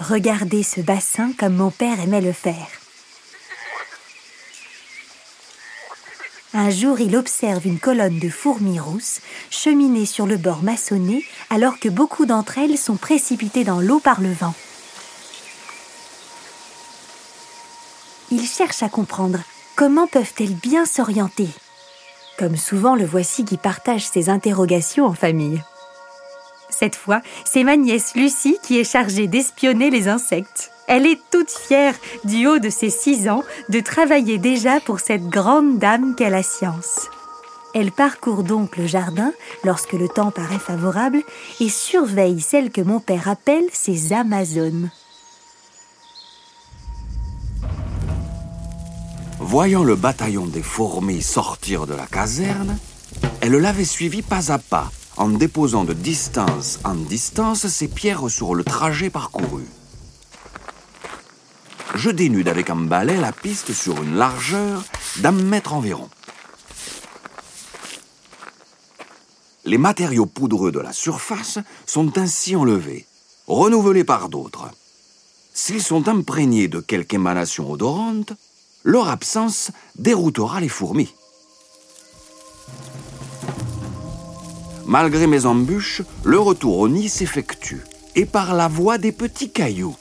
Regardez ce bassin comme mon père aimait le faire. Un jour, il observe une colonne de fourmis rousses cheminer sur le bord maçonné alors que beaucoup d'entre elles sont précipitées dans l'eau par le vent. Il cherche à comprendre comment peuvent-elles bien s'orienter. Comme souvent, le voici qui partage ses interrogations en famille. Cette fois, c'est ma nièce Lucie qui est chargée d'espionner les insectes. Elle est toute fière, du haut de ses six ans, de travailler déjà pour cette grande dame qu'est la science. Elle parcourt donc le jardin lorsque le temps paraît favorable et surveille celles que mon père appelle ses Amazones. Voyant le bataillon des fourmis sortir de la caserne, elle l'avait suivi pas à pas, en déposant de distance en distance ses pierres sur le trajet parcouru je dénude avec un balai la piste sur une largeur d'un mètre environ. Les matériaux poudreux de la surface sont ainsi enlevés, renouvelés par d'autres. S'ils sont imprégnés de quelque émanation odorante, leur absence déroutera les fourmis. Malgré mes embûches, le retour au nid s'effectue, et par la voie des petits cailloux